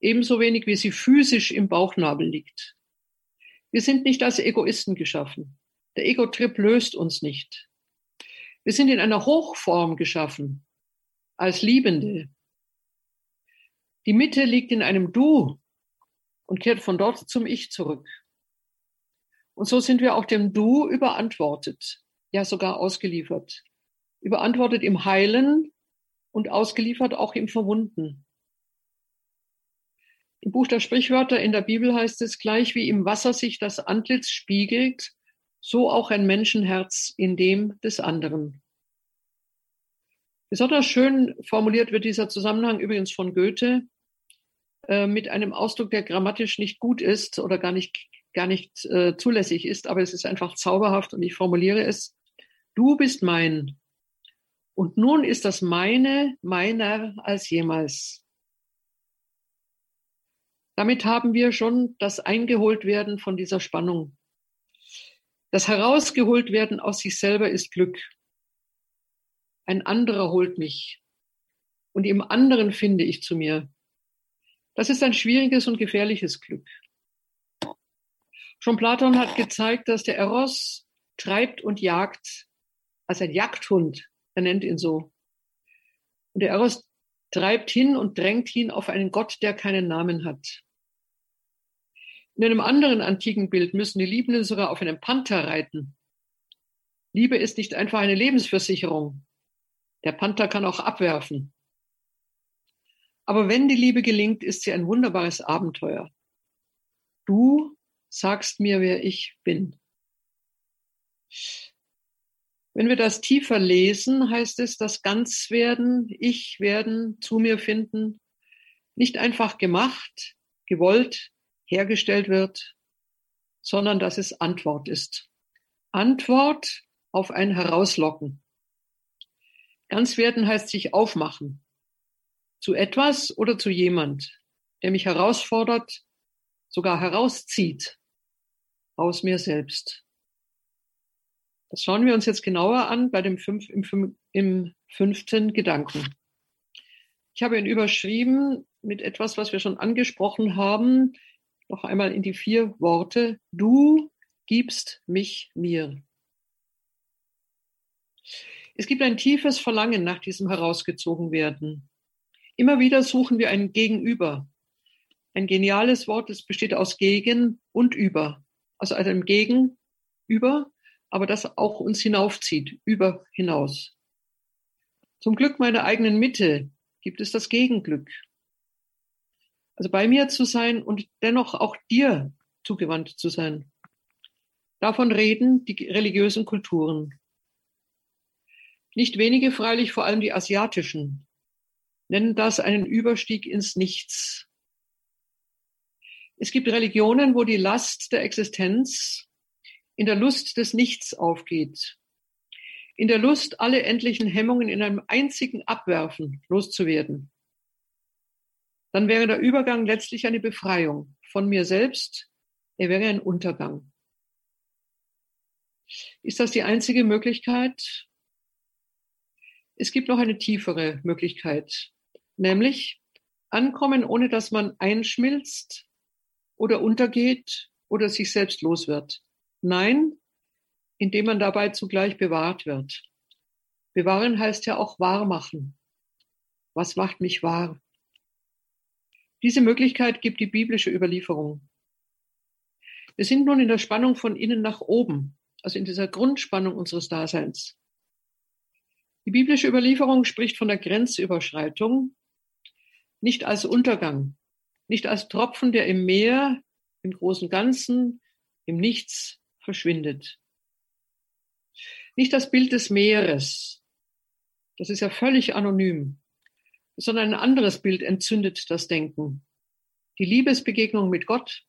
ebenso wenig wie sie physisch im Bauchnabel liegt. Wir sind nicht als Egoisten geschaffen. Der Ego-Trip löst uns nicht. Wir sind in einer Hochform geschaffen, als Liebende, die Mitte liegt in einem Du und kehrt von dort zum Ich zurück. Und so sind wir auch dem Du überantwortet, ja sogar ausgeliefert. Überantwortet im Heilen und ausgeliefert auch im Verwunden. Im Buch der Sprichwörter in der Bibel heißt es, gleich wie im Wasser sich das Antlitz spiegelt, so auch ein Menschenherz in dem des anderen. Besonders schön formuliert wird dieser Zusammenhang übrigens von Goethe, äh, mit einem Ausdruck, der grammatisch nicht gut ist oder gar nicht, gar nicht äh, zulässig ist, aber es ist einfach zauberhaft und ich formuliere es. Du bist mein. Und nun ist das meine meiner als jemals. Damit haben wir schon das Eingeholtwerden von dieser Spannung. Das Herausgeholtwerden aus sich selber ist Glück. Ein anderer holt mich. Und im anderen finde ich zu mir. Das ist ein schwieriges und gefährliches Glück. Schon Platon hat gezeigt, dass der Eros treibt und jagt, als ein Jagdhund, er nennt ihn so. Und der Eros treibt hin und drängt ihn auf einen Gott, der keinen Namen hat. In einem anderen antiken Bild müssen die Liebenden sogar auf einem Panther reiten. Liebe ist nicht einfach eine Lebensversicherung. Der Panther kann auch abwerfen. Aber wenn die Liebe gelingt, ist sie ein wunderbares Abenteuer. Du sagst mir, wer ich bin. Wenn wir das tiefer lesen, heißt es, das Ganzwerden, Ich werden, zu mir finden, nicht einfach gemacht, gewollt, hergestellt wird, sondern dass es Antwort ist. Antwort auf ein Herauslocken. Ganzwerden heißt sich aufmachen. Zu etwas oder zu jemand, der mich herausfordert, sogar herauszieht aus mir selbst. Das schauen wir uns jetzt genauer an bei dem fünf, im, im fünften Gedanken. Ich habe ihn überschrieben mit etwas, was wir schon angesprochen haben, noch einmal in die vier Worte. Du gibst mich mir. Es gibt ein tiefes Verlangen nach diesem herausgezogen Immer wieder suchen wir ein Gegenüber. Ein geniales Wort, das besteht aus gegen und über. Also einem Gegenüber aber das auch uns hinaufzieht, über hinaus. Zum Glück meiner eigenen Mitte gibt es das Gegenglück. Also bei mir zu sein und dennoch auch dir zugewandt zu sein. Davon reden die religiösen Kulturen. Nicht wenige, freilich vor allem die asiatischen, nennen das einen Überstieg ins Nichts. Es gibt Religionen, wo die Last der Existenz in der Lust des Nichts aufgeht, in der Lust, alle endlichen Hemmungen in einem einzigen Abwerfen loszuwerden, dann wäre der Übergang letztlich eine Befreiung von mir selbst, er wäre ein Untergang. Ist das die einzige Möglichkeit? Es gibt noch eine tiefere Möglichkeit, nämlich ankommen, ohne dass man einschmilzt oder untergeht oder sich selbst los wird. Nein, indem man dabei zugleich bewahrt wird. Bewahren heißt ja auch wahr machen. Was macht mich wahr? Diese Möglichkeit gibt die biblische Überlieferung. Wir sind nun in der Spannung von innen nach oben, also in dieser Grundspannung unseres Daseins. Die biblische Überlieferung spricht von der Grenzüberschreitung, nicht als Untergang, nicht als Tropfen, der im Meer, im großen Ganzen, im Nichts verschwindet. Nicht das Bild des Meeres, das ist ja völlig anonym, sondern ein anderes Bild entzündet das Denken. Die Liebesbegegnung mit Gott.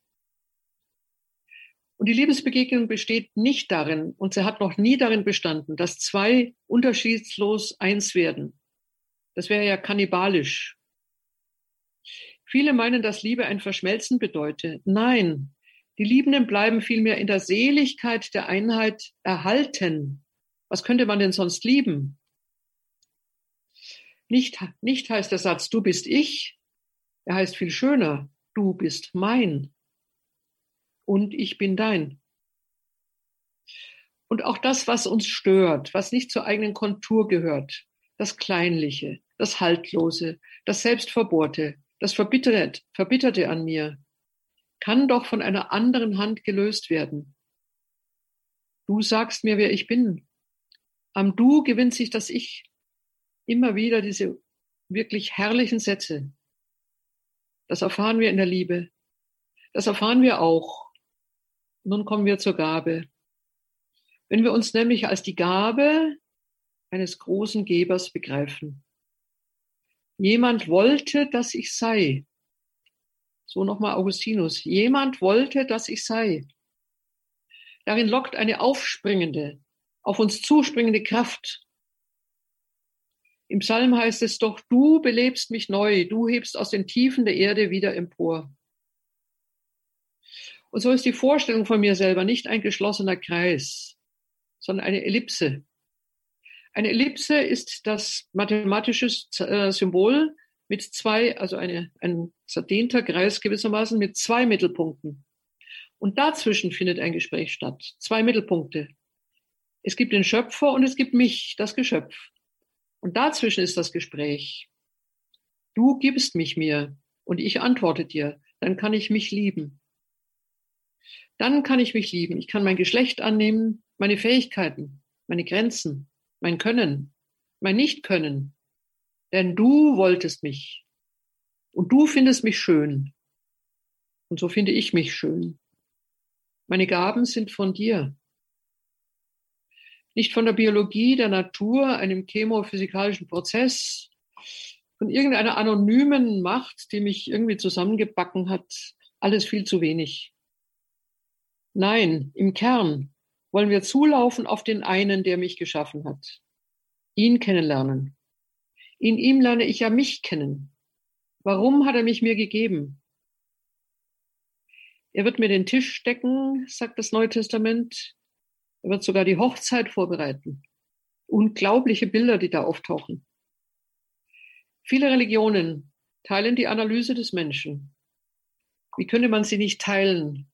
Und die Liebesbegegnung besteht nicht darin, und sie hat noch nie darin bestanden, dass zwei unterschiedslos eins werden. Das wäre ja kannibalisch. Viele meinen, dass Liebe ein Verschmelzen bedeutet. Nein, die Liebenden bleiben vielmehr in der Seligkeit der Einheit erhalten. Was könnte man denn sonst lieben? Nicht, nicht heißt der Satz, du bist ich, er heißt viel schöner, du bist mein und ich bin dein. Und auch das, was uns stört, was nicht zur eigenen Kontur gehört, das Kleinliche, das Haltlose, das Selbstverbohrte, das Verbitterte, Verbitterte an mir, kann doch von einer anderen Hand gelöst werden. Du sagst mir, wer ich bin. Am Du gewinnt sich das Ich. Immer wieder diese wirklich herrlichen Sätze. Das erfahren wir in der Liebe. Das erfahren wir auch. Nun kommen wir zur Gabe. Wenn wir uns nämlich als die Gabe eines großen Gebers begreifen. Jemand wollte, dass ich sei. So nochmal Augustinus. Jemand wollte, dass ich sei. Darin lockt eine aufspringende, auf uns zuspringende Kraft. Im Psalm heißt es doch, du belebst mich neu, du hebst aus den Tiefen der Erde wieder empor. Und so ist die Vorstellung von mir selber nicht ein geschlossener Kreis, sondern eine Ellipse. Eine Ellipse ist das mathematische äh, Symbol mit zwei, also eine, ein zerdehnter Kreis gewissermaßen mit zwei Mittelpunkten. Und dazwischen findet ein Gespräch statt. Zwei Mittelpunkte. Es gibt den Schöpfer und es gibt mich, das Geschöpf. Und dazwischen ist das Gespräch. Du gibst mich mir und ich antworte dir. Dann kann ich mich lieben. Dann kann ich mich lieben. Ich kann mein Geschlecht annehmen, meine Fähigkeiten, meine Grenzen, mein Können, mein Nicht-Können, denn du wolltest mich. Und du findest mich schön. Und so finde ich mich schön. Meine Gaben sind von dir. nicht von der Biologie, der Natur, einem chemophysikalischen Prozess, von irgendeiner anonymen Macht, die mich irgendwie zusammengebacken hat, alles viel zu wenig. Nein, im Kern wollen wir zulaufen auf den einen, der mich geschaffen hat. Ihn kennenlernen. In ihm lerne ich ja mich kennen. Warum hat er mich mir gegeben? Er wird mir den Tisch decken, sagt das Neue Testament. Er wird sogar die Hochzeit vorbereiten. Unglaubliche Bilder, die da auftauchen. Viele Religionen teilen die Analyse des Menschen. Wie könnte man sie nicht teilen?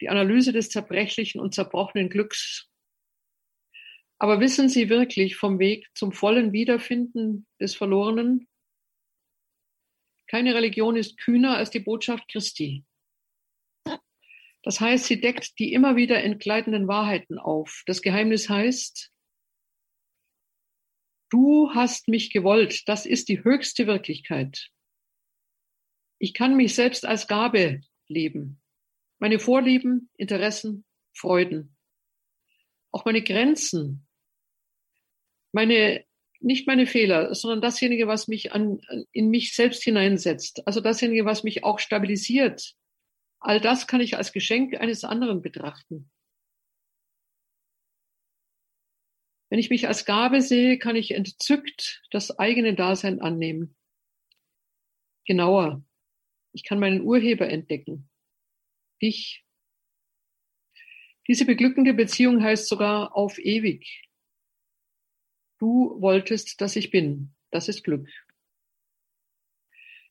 Die Analyse des zerbrechlichen und zerbrochenen Glücks. Aber wissen Sie wirklich vom Weg zum vollen Wiederfinden des Verlorenen? Keine Religion ist kühner als die Botschaft Christi. Das heißt, sie deckt die immer wieder entgleitenden Wahrheiten auf. Das Geheimnis heißt, du hast mich gewollt. Das ist die höchste Wirklichkeit. Ich kann mich selbst als Gabe leben. Meine Vorlieben, Interessen, Freuden. Auch meine Grenzen. Meine, nicht meine Fehler, sondern dasjenige, was mich an, in mich selbst hineinsetzt. Also dasjenige, was mich auch stabilisiert, All das kann ich als Geschenk eines anderen betrachten. Wenn ich mich als Gabe sehe, kann ich entzückt das eigene Dasein annehmen. Genauer, ich kann meinen Urheber entdecken. Dich. Diese beglückende Beziehung heißt sogar auf ewig. Du wolltest, dass ich bin. Das ist Glück.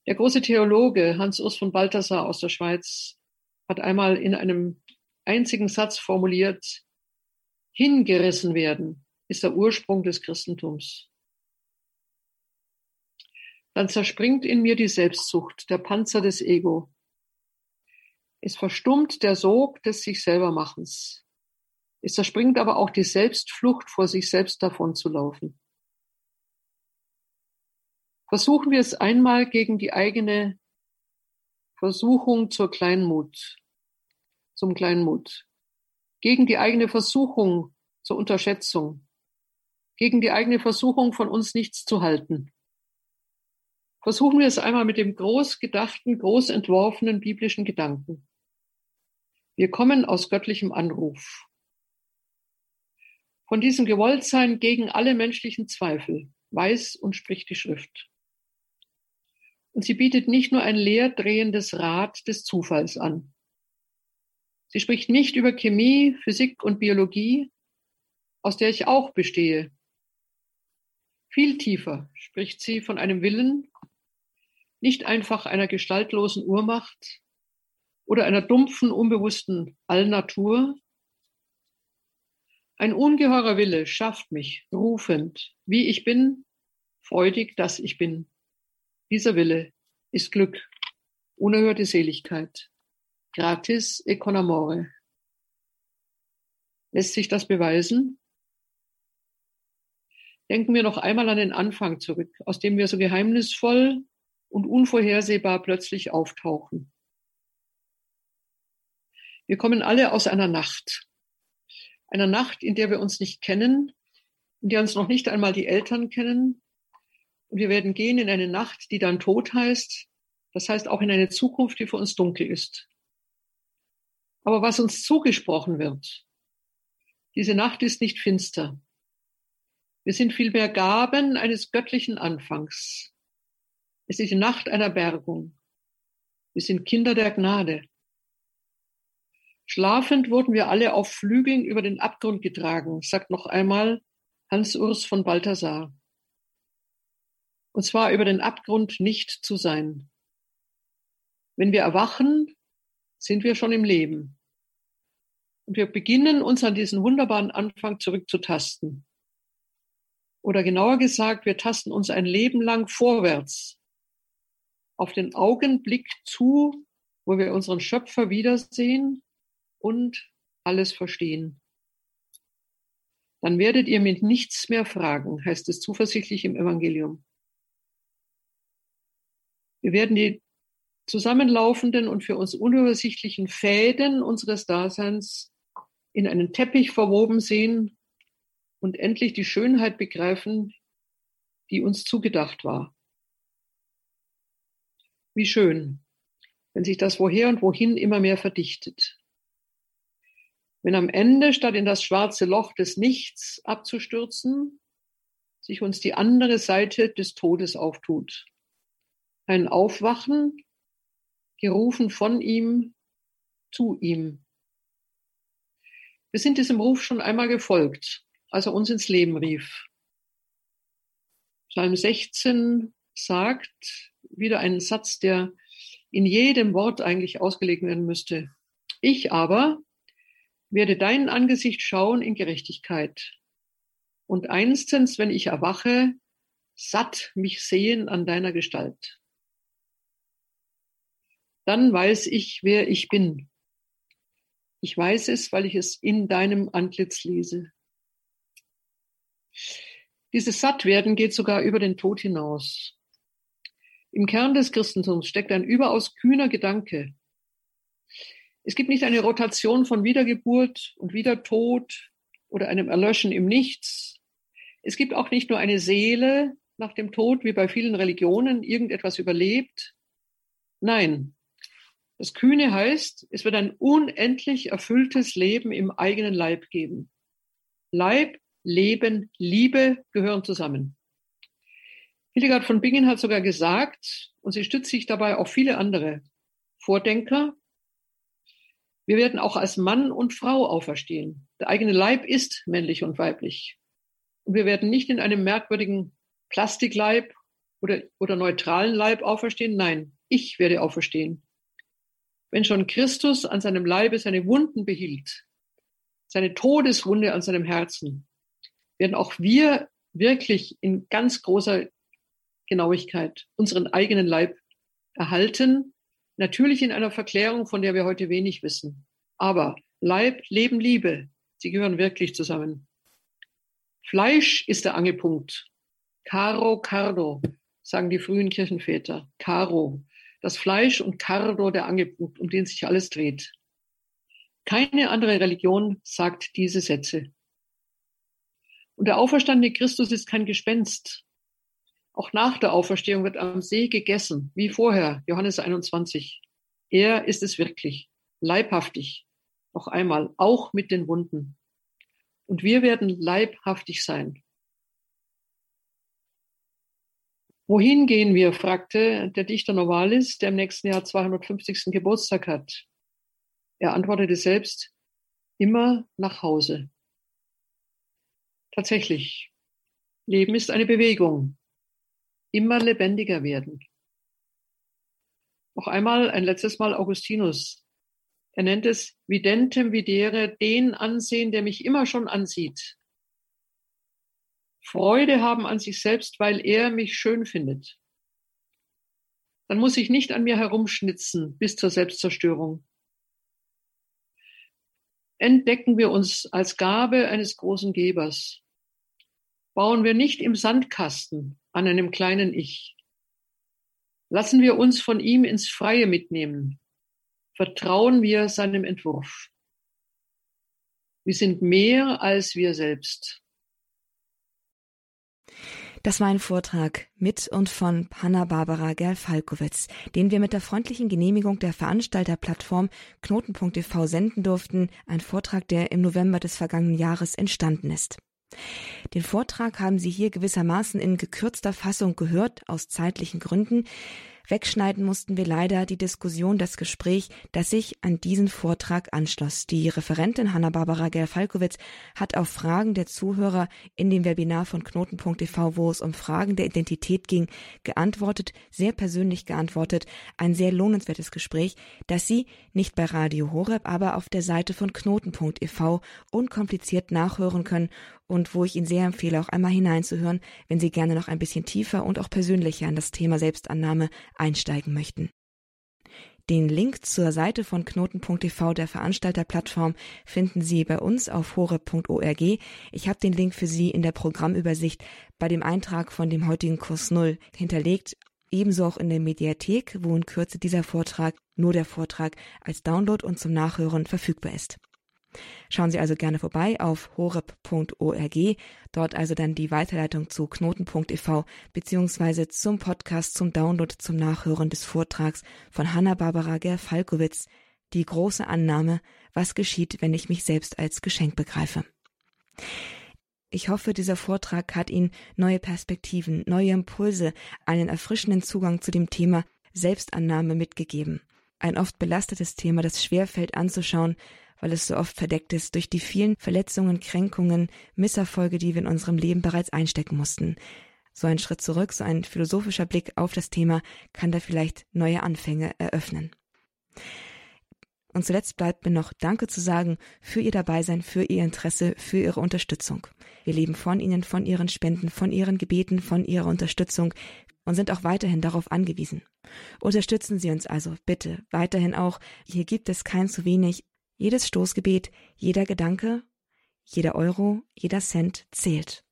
Der große Theologe Hans Urs von Balthasar aus der Schweiz hat einmal in einem einzigen Satz formuliert, hingerissen werden ist der Ursprung des Christentums. Dann zerspringt in mir die Selbstsucht, der Panzer des Ego. Es verstummt der Sog des sich selber Machens. Es zerspringt aber auch die Selbstflucht, vor sich selbst davonzulaufen. Versuchen wir es einmal gegen die eigene Versuchung zur Kleinmut, zum Kleinmut, gegen die eigene Versuchung zur Unterschätzung, gegen die eigene Versuchung von uns nichts zu halten. Versuchen wir es einmal mit dem groß gedachten, groß entworfenen biblischen Gedanken. Wir kommen aus göttlichem Anruf. Von diesem Gewolltsein gegen alle menschlichen Zweifel weiß und spricht die Schrift. Und sie bietet nicht nur ein leer drehendes Rad des Zufalls an. Sie spricht nicht über Chemie, Physik und Biologie, aus der ich auch bestehe. Viel tiefer spricht sie von einem Willen, nicht einfach einer gestaltlosen Urmacht oder einer dumpfen, unbewussten Allnatur. Ein ungeheurer Wille schafft mich, rufend, wie ich bin, freudig, dass ich bin. Dieser Wille ist Glück, unerhörte Seligkeit. Gratis e con. Lässt sich das beweisen? Denken wir noch einmal an den Anfang zurück, aus dem wir so geheimnisvoll und unvorhersehbar plötzlich auftauchen. Wir kommen alle aus einer Nacht. Einer Nacht, in der wir uns nicht kennen, in der uns noch nicht einmal die Eltern kennen, und wir werden gehen in eine Nacht, die dann Tod heißt. Das heißt auch in eine Zukunft, die für uns dunkel ist. Aber was uns zugesprochen wird, diese Nacht ist nicht finster. Wir sind vielmehr Gaben eines göttlichen Anfangs. Es ist die Nacht einer Bergung. Wir sind Kinder der Gnade. Schlafend wurden wir alle auf Flügeln über den Abgrund getragen, sagt noch einmal Hans Urs von Balthasar und zwar über den Abgrund nicht zu sein. Wenn wir erwachen, sind wir schon im Leben. Und wir beginnen uns an diesen wunderbaren Anfang zurückzutasten. Oder genauer gesagt, wir tasten uns ein Leben lang vorwärts auf den Augenblick zu, wo wir unseren Schöpfer wiedersehen und alles verstehen. Dann werdet ihr mit nichts mehr fragen, heißt es zuversichtlich im Evangelium. Wir werden die zusammenlaufenden und für uns unübersichtlichen Fäden unseres Daseins in einen Teppich verwoben sehen, und endlich die Schönheit begreifen, die uns zugedacht war. Wie schön, wenn sich das Woher und Wohin immer mehr verdichtet. Wenn am Ende, statt in das schwarze Loch des Nichts abzustürzen, sich uns die andere Seite des Todes auftut. Ein Aufwachen, gerufen von ihm, zu ihm. Wir sind diesem Ruf schon einmal gefolgt, als er uns ins Leben rief. Psalm 16 sagt wieder einen Satz, der in jedem Wort eigentlich ausgelegt werden müsste. Ich aber werde dein Angesicht schauen in Gerechtigkeit und einstens, wenn ich erwache, satt mich sehen an deiner Gestalt. Dann weiß ich, wer ich bin. Ich weiß es, weil ich es in deinem Antlitz lese. Dieses Sattwerden geht sogar über den Tod hinaus. Im Kern des Christentums steckt ein überaus kühner Gedanke. Es gibt nicht eine Rotation von Wiedergeburt und Wiedertod oder einem Erlöschen im Nichts, es gibt auch nicht nur eine Seele nach dem Tod, wie bei vielen Religionen, irgendetwas überlebt. Nein, das Kühne heißt, es wird ein unendlich erfülltes Leben im eigenen Leib geben. Leib, Leben, Liebe gehören zusammen. Hildegard von Bingen hat sogar gesagt, und sie stützt sich dabei auf viele andere Vordenker, wir werden auch als Mann und Frau auferstehen. Der eigene Leib ist männlich und weiblich. Und wir werden nicht in einem merkwürdigen Plastikleib oder, oder neutralen Leib auferstehen. Nein, ich werde auferstehen. Wenn schon Christus an seinem Leibe seine Wunden behielt, seine Todeswunde an seinem Herzen, werden auch wir wirklich in ganz großer Genauigkeit unseren eigenen Leib erhalten. Natürlich in einer Verklärung, von der wir heute wenig wissen. Aber Leib, Leben, Liebe, sie gehören wirklich zusammen. Fleisch ist der Angelpunkt. Caro, cardo, sagen die frühen Kirchenväter. Caro. Das Fleisch und cardo der Angelpunkt, um den sich alles dreht. Keine andere Religion sagt diese Sätze. Und der auferstandene Christus ist kein Gespenst. Auch nach der Auferstehung wird am See gegessen, wie vorher, Johannes 21. Er ist es wirklich, leibhaftig, noch einmal, auch mit den Wunden und wir werden leibhaftig sein. Wohin gehen wir? fragte der Dichter Novalis, der im nächsten Jahr 250. Geburtstag hat. Er antwortete selbst, immer nach Hause. Tatsächlich, Leben ist eine Bewegung, immer lebendiger werden. Noch einmal, ein letztes Mal Augustinus, er nennt es videntem videre, den ansehen, der mich immer schon ansieht. Freude haben an sich selbst, weil er mich schön findet. Dann muss ich nicht an mir herumschnitzen bis zur Selbstzerstörung. Entdecken wir uns als Gabe eines großen Gebers. Bauen wir nicht im Sandkasten an einem kleinen Ich. Lassen wir uns von ihm ins Freie mitnehmen vertrauen wir seinem Entwurf. Wir sind mehr als wir selbst. Das war ein Vortrag mit und von Hanna-Barbara Gerl-Falkowitz, den wir mit der freundlichen Genehmigung der Veranstalterplattform Knoten.tv senden durften, ein Vortrag, der im November des vergangenen Jahres entstanden ist. Den Vortrag haben Sie hier gewissermaßen in gekürzter Fassung gehört, aus zeitlichen Gründen. Wegschneiden mussten wir leider die Diskussion, das Gespräch, das sich an diesen Vortrag anschloss. Die Referentin Hanna-Barbara Gerfalkowitz hat auf Fragen der Zuhörer in dem Webinar von Knoten.tv, wo es um Fragen der Identität ging, geantwortet, sehr persönlich geantwortet. Ein sehr lohnenswertes Gespräch, das Sie nicht bei Radio Horeb, aber auf der Seite von Knoten.tv unkompliziert nachhören können und wo ich Ihnen sehr empfehle, auch einmal hineinzuhören, wenn Sie gerne noch ein bisschen tiefer und auch persönlicher an das Thema Selbstannahme einsteigen möchten. Den Link zur Seite von knoten.tv der Veranstalterplattform finden Sie bei uns auf hore.org. Ich habe den Link für Sie in der Programmübersicht bei dem Eintrag von dem heutigen Kurs Null hinterlegt, ebenso auch in der Mediathek, wo in Kürze dieser Vortrag, nur der Vortrag, als Download und zum Nachhören verfügbar ist. Schauen Sie also gerne vorbei auf horeb.org, dort also dann die Weiterleitung zu knoten.tv beziehungsweise zum Podcast zum Download zum Nachhören des Vortrags von Hanna-Barbara Gerfalkowitz, die große Annahme, was geschieht, wenn ich mich selbst als Geschenk begreife. Ich hoffe, dieser Vortrag hat Ihnen neue Perspektiven, neue Impulse, einen erfrischenden Zugang zu dem Thema Selbstannahme mitgegeben. Ein oft belastetes Thema, das schwerfällt anzuschauen, weil es so oft verdeckt ist durch die vielen Verletzungen, Kränkungen, Misserfolge, die wir in unserem Leben bereits einstecken mussten. So ein Schritt zurück, so ein philosophischer Blick auf das Thema kann da vielleicht neue Anfänge eröffnen. Und zuletzt bleibt mir noch Danke zu sagen für Ihr Dabeisein, für Ihr Interesse, für Ihre Unterstützung. Wir leben von Ihnen, von Ihren Spenden, von Ihren Gebeten, von Ihrer Unterstützung und sind auch weiterhin darauf angewiesen. Unterstützen Sie uns also bitte weiterhin auch. Hier gibt es kein zu wenig. Jedes Stoßgebet, jeder Gedanke, jeder Euro, jeder Cent zählt.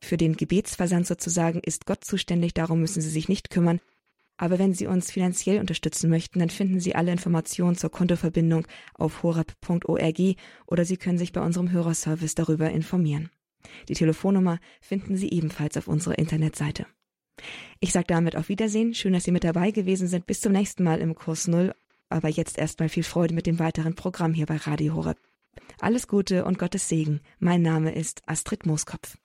Für den Gebetsversand sozusagen ist Gott zuständig, darum müssen Sie sich nicht kümmern. Aber wenn Sie uns finanziell unterstützen möchten, dann finden Sie alle Informationen zur Kontoverbindung auf horab.org oder Sie können sich bei unserem Hörerservice darüber informieren. Die Telefonnummer finden Sie ebenfalls auf unserer Internetseite. Ich sage damit auf Wiedersehen. Schön, dass Sie mit dabei gewesen sind. Bis zum nächsten Mal im Kurs Null. Aber jetzt erstmal viel Freude mit dem weiteren Programm hier bei Radio Horeb. Alles Gute und Gottes Segen. Mein Name ist Astrid Mooskopf.